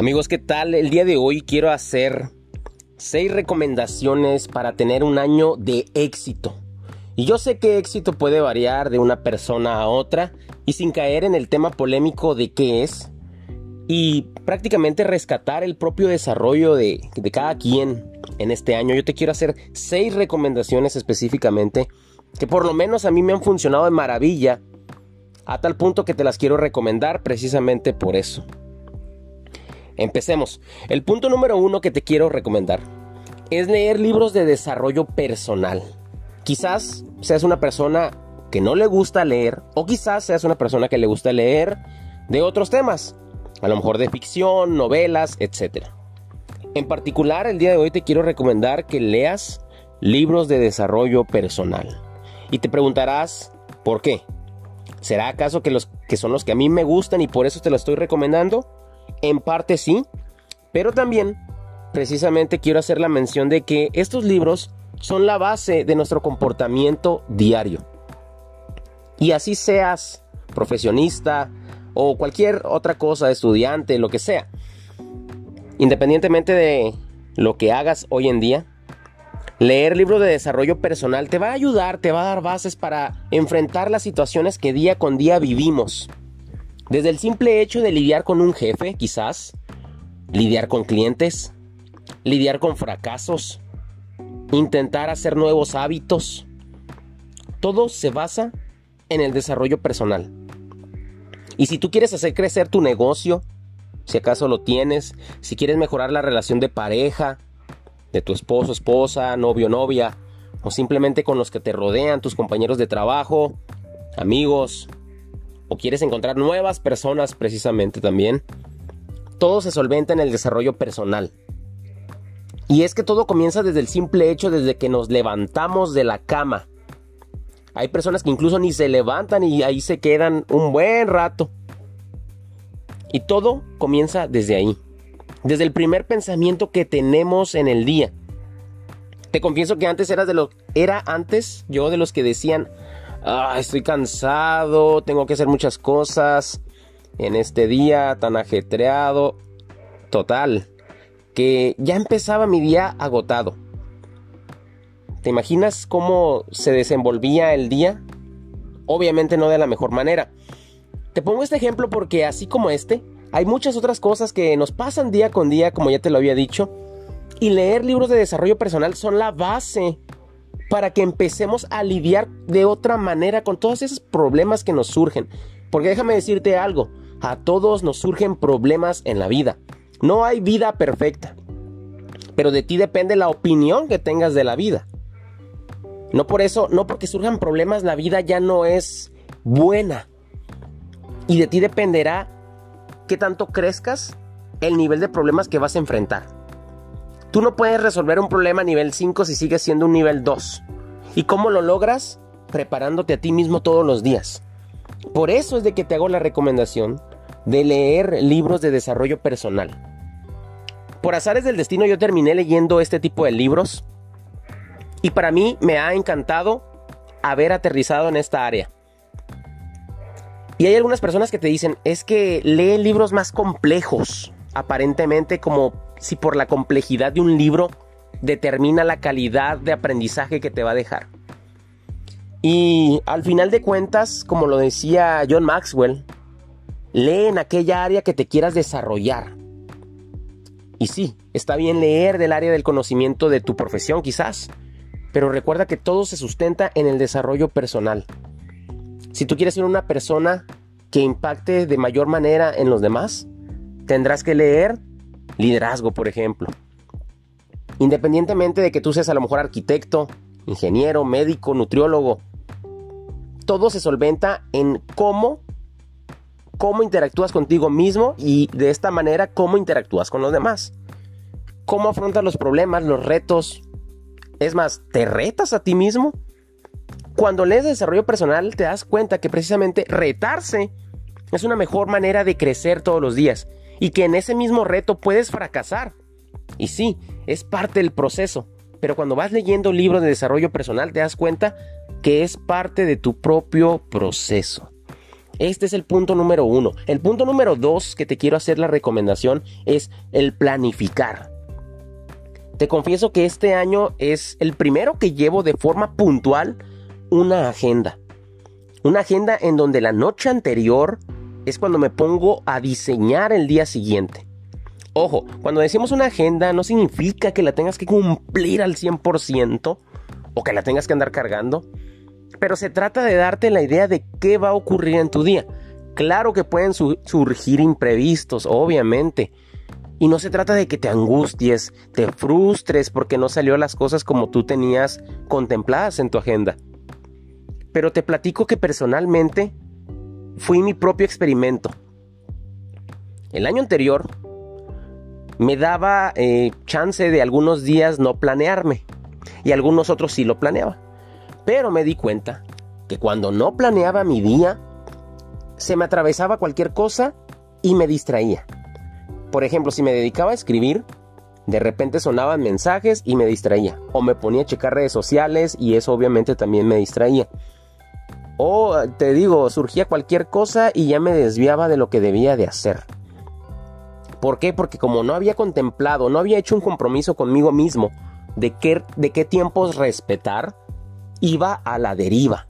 Amigos, ¿qué tal? El día de hoy quiero hacer seis recomendaciones para tener un año de éxito. Y yo sé que éxito puede variar de una persona a otra y sin caer en el tema polémico de qué es y prácticamente rescatar el propio desarrollo de, cada quien en este año. Yo te quiero hacer seis recomendaciones específicamente que por lo menos a mí me han funcionado de maravilla a tal punto que te las quiero recomendar precisamente por eso. Empecemos. El punto número uno que te quiero recomendar es leer libros de desarrollo personal. Quizás seas una persona que no le gusta leer o quizás seas una persona que le gusta leer de otros temas, a lo mejor de ficción, novelas, etc. En particular, el día de hoy te quiero recomendar que leas libros de desarrollo personal. Y te preguntarás, ¿por qué? ¿Será acaso que los que son los que a mí me gustan y por eso te lo estoy recomendando? En parte sí, pero también precisamente quiero hacer la mención de que estos libros son la base de nuestro comportamiento diario. Y así seas profesionista o cualquier otra cosa, estudiante, lo que sea. Independientemente de lo que hagas hoy en día, leer libros de desarrollo personal te va a ayudar, te va a dar bases para enfrentar las situaciones que día con día vivimos. Desde el simple hecho de lidiar con un jefe, quizás, lidiar con clientes, lidiar con fracasos, intentar hacer nuevos hábitos, todo se basa en el desarrollo personal. Y si tú quieres hacer crecer tu negocio, si acaso lo tienes, si quieres mejorar la relación de pareja, de tu esposo, esposa, novio, novia, o simplemente con los que te rodean, tus compañeros de trabajo, amigos, o quieres encontrar nuevas personas precisamente también, todo se solventa en el desarrollo personal. Y es que todo comienza desde el simple hecho desde que nos levantamos de la cama. Hay personas que incluso ni se levantan y ahí se quedan un buen rato. Y todo comienza desde ahí. Desde el primer pensamiento que tenemos en el día. Te confieso que antes era de lo era antes yo de los que decían, ah, estoy cansado, tengo que hacer muchas cosas en este día tan ajetreado. Total, que ya empezaba mi día agotado. ¿Te imaginas cómo se desenvolvía el día? Obviamente no de la mejor manera. Te pongo este ejemplo porque así como este, hay muchas otras cosas que nos pasan día con día, como ya te lo había dicho, y leer libros de desarrollo personal son la base para que empecemos a lidiar de otra manera con todos esos problemas que nos surgen. Porque déjame decirte algo, a todos nos surgen problemas en la vida. No hay vida perfecta. Pero de ti depende la opinión que tengas de la vida. No por eso, no porque surjan problemas, la vida ya no es buena. Y de ti dependerá qué tanto crezcas el nivel de problemas que vas a enfrentar. Tú no puedes resolver un problema a nivel 5 si sigues siendo un nivel 2. ¿Y cómo lo logras? Preparándote a ti mismo todos los días. Por eso es de que te hago la recomendación de leer libros de desarrollo personal. Por azares del destino yo terminé leyendo este tipo de libros y para mí me ha encantado haber aterrizado en esta área. Y hay algunas personas que te dicen, es que lee libros más complejos, aparentemente como si por la complejidad de un libro determina la calidad de aprendizaje que te va a dejar. Y al final de cuentas, como lo decía John Maxwell, lee en aquella área que te quieras desarrollar. Y sí, está bien leer del área del conocimiento de tu profesión quizás, pero recuerda que todo se sustenta en el desarrollo personal. Si tú quieres ser una persona que impacte de mayor manera en los demás, tendrás que leer liderazgo, por ejemplo. Independientemente de que tú seas a lo mejor arquitecto, ingeniero, médico, nutriólogo, todo se solventa en cómo cómo interactúas contigo mismo y de esta manera cómo interactúas con los demás. Cómo afrontas los problemas, los retos. Es más, ¿te retas a ti mismo? Cuando lees desarrollo personal te das cuenta que precisamente retarse es una mejor manera de crecer todos los días y que en ese mismo reto puedes fracasar. Y sí, es parte del proceso, pero cuando vas leyendo libros de desarrollo personal te das cuenta que es parte de tu propio proceso. Este es el punto número uno. El punto número dos que te quiero hacer la recomendación es el planificar. Te confieso que este año es el primero que llevo de forma puntual una agenda. Una agenda en donde la noche anterior es cuando me pongo a diseñar el día siguiente. Ojo, cuando decimos una agenda no significa que la tengas que cumplir al 100% o que la tengas que andar cargando, pero se trata de darte la idea de qué va a ocurrir en tu día. Claro que pueden surgir imprevistos, obviamente. Y no se trata de que te angusties, te frustres porque no salió las cosas como tú tenías contempladas en tu agenda. Pero te platico que personalmente fui mi propio experimento. El año anterior me daba eh, chance de algunos días no planearme y algunos otros sí lo planeaba. Pero me di cuenta que cuando no planeaba mi día, se me atravesaba cualquier cosa y me distraía. Por ejemplo, si me dedicaba a escribir, de repente sonaban mensajes y me distraía. O me ponía a checar redes sociales y eso obviamente también me distraía. O te digo, surgía cualquier cosa y ya me desviaba de lo que debía de hacer. ¿Por qué? Porque como no había contemplado, no había hecho un compromiso conmigo mismo de qué, de qué tiempos respetar, iba a la deriva.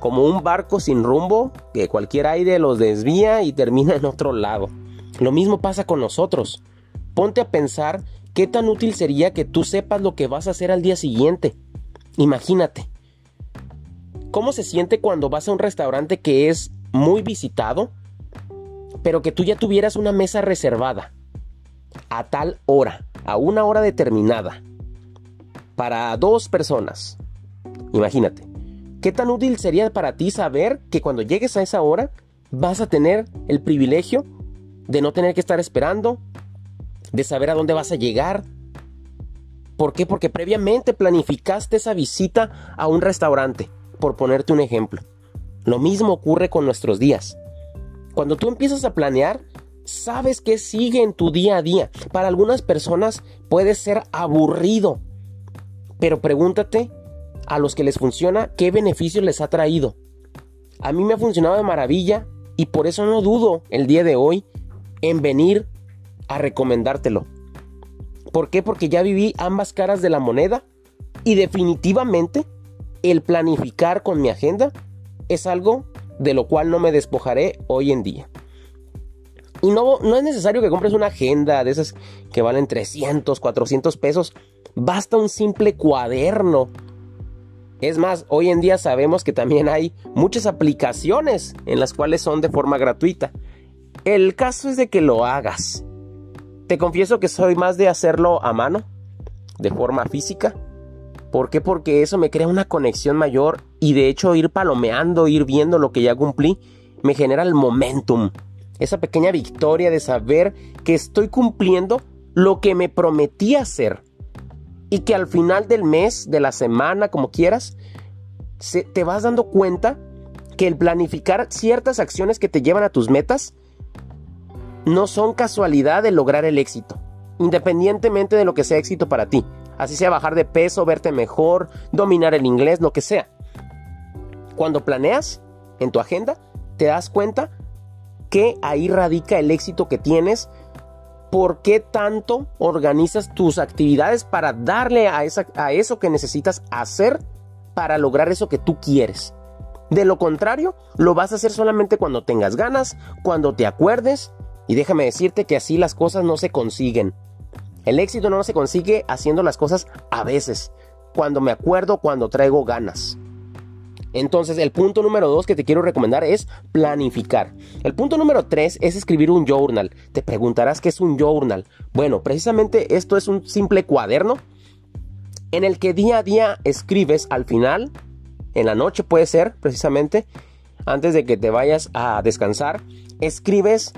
Como un barco sin rumbo que cualquier aire los desvía y termina en otro lado. Lo mismo pasa con nosotros. Ponte a pensar qué tan útil sería que tú sepas lo que vas a hacer al día siguiente. Imagínate, ¿Cómo se siente cuando vas a un restaurante que es muy visitado, pero que tú ya tuvieras una mesa reservada a tal hora, a una hora determinada, para dos personas? Imagínate, ¿qué tan útil sería para ti saber que cuando llegues a esa hora vas a tener el privilegio de no tener que estar esperando, de saber a dónde vas a llegar? ¿Por qué? Porque previamente planificaste esa visita a un restaurante por ponerte un ejemplo. Lo mismo ocurre con nuestros días. Cuando tú empiezas a planear, sabes que sigue en tu día a día. Para algunas personas puede ser aburrido, pero pregúntate a los que les funciona qué beneficios les ha traído. A mí me ha funcionado de maravilla y por eso no dudo el día de hoy en venir a recomendártelo. ¿Por qué? Porque ya viví ambas caras de la moneda y definitivamente el planificar con mi agenda es algo de lo cual no me despojaré hoy en día. Y no, no es necesario que compres una agenda de esas que valen 300, 400 pesos. Basta un simple cuaderno. Es más, hoy en día sabemos que también hay muchas aplicaciones en las cuales son de forma gratuita. El caso es de que lo hagas. Te confieso que soy más de hacerlo a mano, de forma física. ¿Por qué? Porque eso me crea una conexión mayor y de hecho ir palomeando, ir viendo lo que ya cumplí, me genera el momentum. Esa pequeña victoria de saber que estoy cumpliendo lo que me prometí hacer. Y que al final del mes, de la semana, como quieras, te vas dando cuenta que el planificar ciertas acciones que te llevan a tus metas no son casualidad de lograr el éxito, independientemente de lo que sea éxito para ti. Así sea bajar de peso, verte mejor, dominar el inglés, lo que sea. Cuando planeas en tu agenda, te das cuenta que ahí radica el éxito que tienes. ¿Por qué tanto organizas tus actividades para darle a, a eso que necesitas hacer para lograr eso que tú quieres? De lo contrario, lo vas a hacer solamente cuando tengas ganas, cuando te acuerdes. Y déjame decirte que así las cosas no se consiguen. El éxito no se consigue haciendo las cosas a veces, cuando me acuerdo, cuando traigo ganas. Entonces, el punto número dos que te quiero recomendar es planificar. El punto número tres es escribir un journal. Te preguntarás qué es un journal. Bueno, precisamente esto es un simple cuaderno en el que día a día escribes al final, en la noche puede ser precisamente, antes de que te vayas a descansar, escribes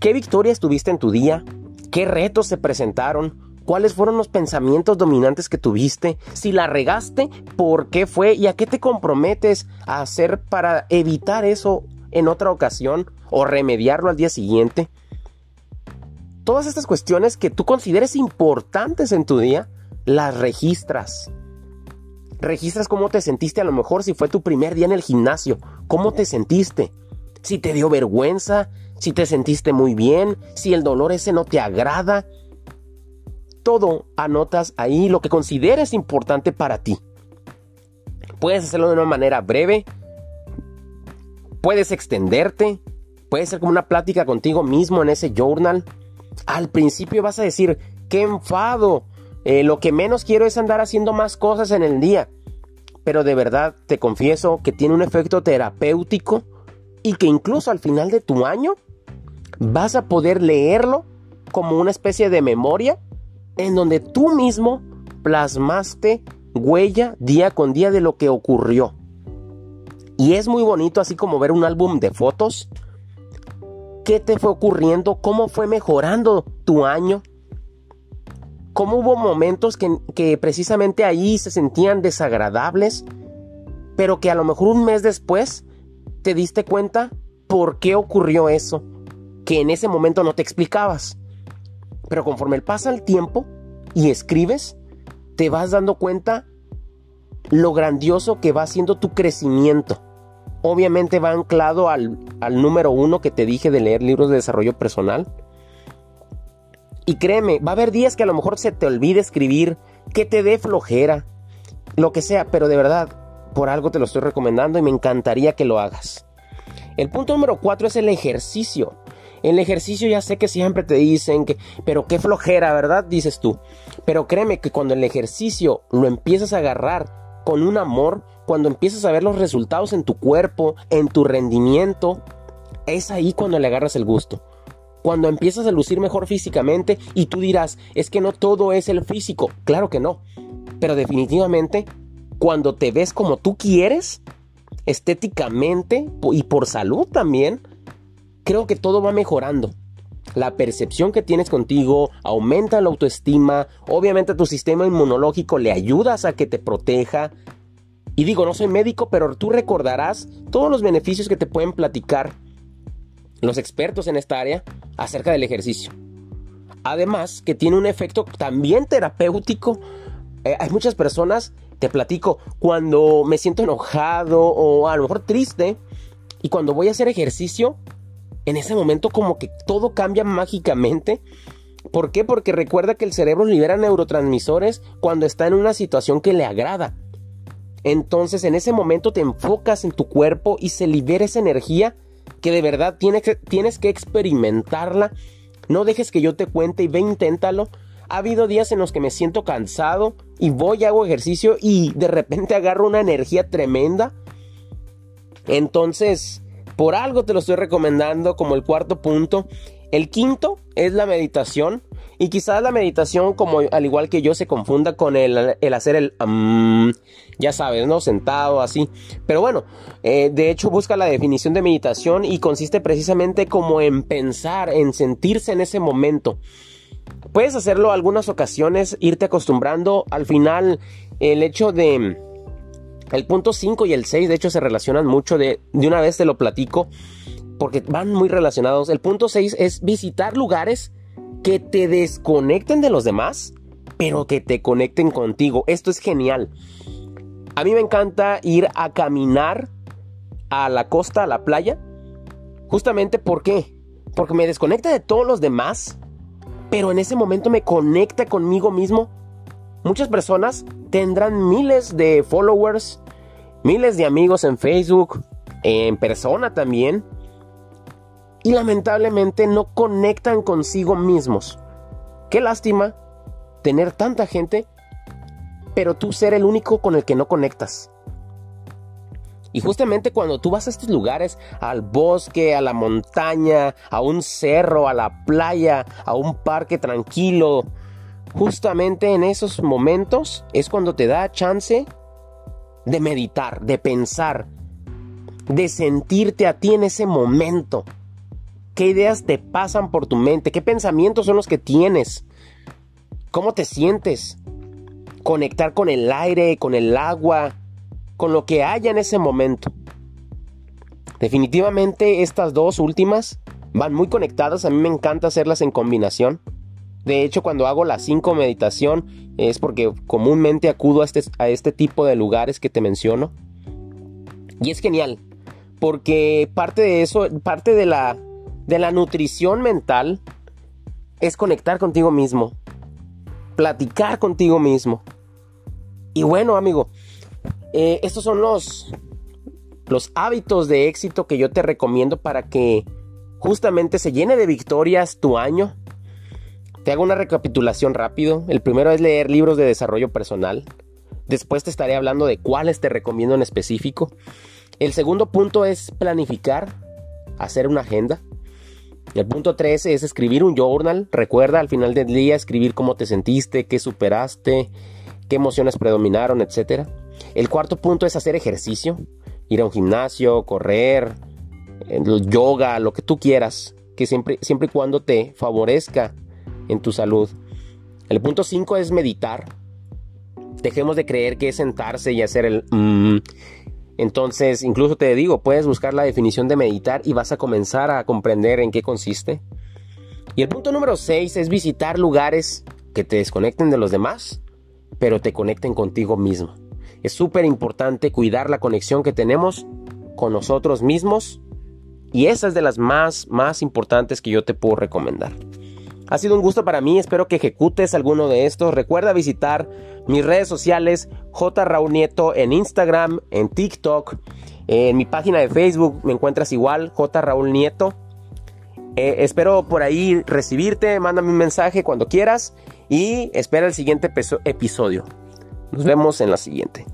qué victorias tuviste en tu día, ¿Qué retos se presentaron? ¿Cuáles fueron los pensamientos dominantes que tuviste? Si la regaste, ¿por qué fue? ¿Y a qué te comprometes a hacer para evitar eso en otra ocasión o remediarlo al día siguiente? Todas estas cuestiones que tú consideres importantes en tu día, las registras. Registras cómo te sentiste a lo mejor si fue tu primer día en el gimnasio, cómo te sentiste, si te dio vergüenza, si te sentiste muy bien, si el dolor ese no te agrada. Todo anotas ahí lo que consideres importante para ti. Puedes hacerlo de una manera breve, puedes extenderte, puede ser como una plática contigo mismo en ese journal. Al principio vas a decir, qué enfado, eh, lo que menos quiero es andar haciendo más cosas en el día. Pero de verdad te confieso que tiene un efecto terapéutico y que incluso al final de tu año vas a poder leerlo como una especie de memoria en donde tú mismo plasmaste huella día con día de lo que ocurrió. Y es muy bonito así como ver un álbum de fotos. ¿Qué te fue ocurriendo? ¿Cómo fue mejorando tu año? ¿Cómo hubo momentos que, que precisamente ahí se sentían desagradables? Pero que a lo mejor un mes después te diste cuenta por qué ocurrió eso que en ese momento no te explicabas. Pero conforme pasa el tiempo y escribes, te vas dando cuenta lo grandioso que va siendo tu crecimiento. Obviamente va anclado al, al número uno que te dije de leer libros de desarrollo personal. Y créeme, va a haber días que a lo mejor se te olvide escribir, que te dé flojera, lo que sea, pero de verdad, por algo te lo estoy recomendando y me encantaría que lo hagas. El punto número cuatro es el ejercicio. El ejercicio ya sé que siempre te dicen que, pero qué flojera, ¿verdad? Dices tú. Pero créeme que cuando el ejercicio lo empiezas a agarrar con un amor, cuando empiezas a ver los resultados en tu cuerpo, en tu rendimiento, es ahí cuando le agarras el gusto. Cuando empiezas a lucir mejor físicamente y tú dirás, es que no todo es el físico. Claro que no. Pero definitivamente, cuando te ves como tú quieres, estéticamente y por salud también, creo que todo va mejorando. La percepción que tienes contigo aumenta la autoestima, obviamente tu sistema inmunológico le ayudas a que te proteja. Y digo, no soy médico, pero tú recordarás todos los beneficios que te pueden platicar los expertos en esta área acerca del ejercicio. Además, que tiene un efecto también terapéutico. Eh, hay muchas personas, te platico, cuando me siento enojado o a lo mejor triste, y cuando voy a hacer ejercicio, en ese momento como que todo cambia mágicamente. ¿Por qué? Porque recuerda que el cerebro libera neurotransmisores cuando está en una situación que le agrada. Entonces en ese momento te enfocas en tu cuerpo y se libera esa energía que de verdad tienes que, tienes que experimentarla. No dejes que yo te cuente y ve, inténtalo. Ha habido días en los que me siento cansado y voy, hago ejercicio y de repente agarro una energía tremenda. Entonces, por algo te lo estoy recomendando como el cuarto punto. El quinto es la meditación. Y quizás la meditación, como al igual que yo, se confunda con el, hacer el... ya sabes, ¿no? Sentado así. Pero bueno, eh, de hecho busca la definición de meditación y consiste precisamente como en pensar, en sentirse en ese momento. Puedes hacerlo algunas ocasiones, irte acostumbrando. Al final, el hecho de el punto 5 y el 6 de hecho se relacionan mucho, de, de una vez te lo platico, porque van muy relacionados. El punto 6 es visitar lugares que te desconecten de los demás, pero que te conecten contigo. Esto es genial. A mí me encanta ir a caminar a la costa, a la playa, justamente ¿por qué? Porque me desconecta de todos los demás, pero en ese momento me conecta conmigo mismo Muchas personas tendrán miles de followers, miles de amigos en Facebook, en persona también, y lamentablemente no conectan consigo mismos. Qué lástima tener tanta gente, pero tú ser el único con el que no conectas. Y justamente cuando tú vas a estos lugares, al bosque, a la montaña, a un cerro, a la playa, a un parque tranquilo, justamente en esos momentos es cuando te da chance de meditar, de pensar, de sentirte a ti en ese momento. ¿Qué ideas te pasan por tu mente? ¿Qué pensamientos son los que tienes? ¿Cómo te sientes? Conectar con el aire, con el agua, con lo que haya en ese momento. Definitivamente estas dos últimas van muy conectadas, a mí me encanta hacerlas en combinación. De hecho, cuando hago la 5 meditación es porque comúnmente acudo a este, a este tipo de lugares que te menciono. Y es genial, porque parte de eso, parte de la, de la nutrición mental es conectar contigo mismo, platicar contigo mismo. Y bueno, amigo, eh, estos son los, los hábitos de éxito que yo te recomiendo para que justamente se llene de victorias tu año. Te hago una recapitulación rápido. El primero es leer libros de desarrollo personal. Después te estaré hablando de cuáles te recomiendo en específico. El segundo punto es planificar, hacer una agenda. El punto 3 es escribir un journal. Recuerda al final del día escribir cómo te sentiste, qué superaste, qué emociones predominaron, etc. El cuarto punto es hacer ejercicio. Ir a un gimnasio, correr, yoga, lo que tú quieras. Que siempre, siempre y cuando te favorezca en tu salud. El punto 5 es meditar. Dejemos de creer que es sentarse y hacer el... Mm, entonces, incluso te digo, puedes buscar la definición de meditar y vas a comenzar a comprender en qué consiste. Y el punto número 6 es visitar lugares que te desconecten de los demás, pero te conecten contigo mismo. Es súper importante cuidar la conexión que tenemos con nosotros mismos y esa es de las más, más importantes que yo te puedo recomendar. Ha sido un gusto para mí, espero que ejecutes alguno de estos. Recuerda visitar mis redes sociales, J. Raúl Nieto en Instagram, en TikTok, en mi página de Facebook me encuentras igual, J. Raúl Nieto. Eh, espero por ahí recibirte, mándame un mensaje cuando quieras y espera el siguiente episodio. Nos vemos en la siguiente.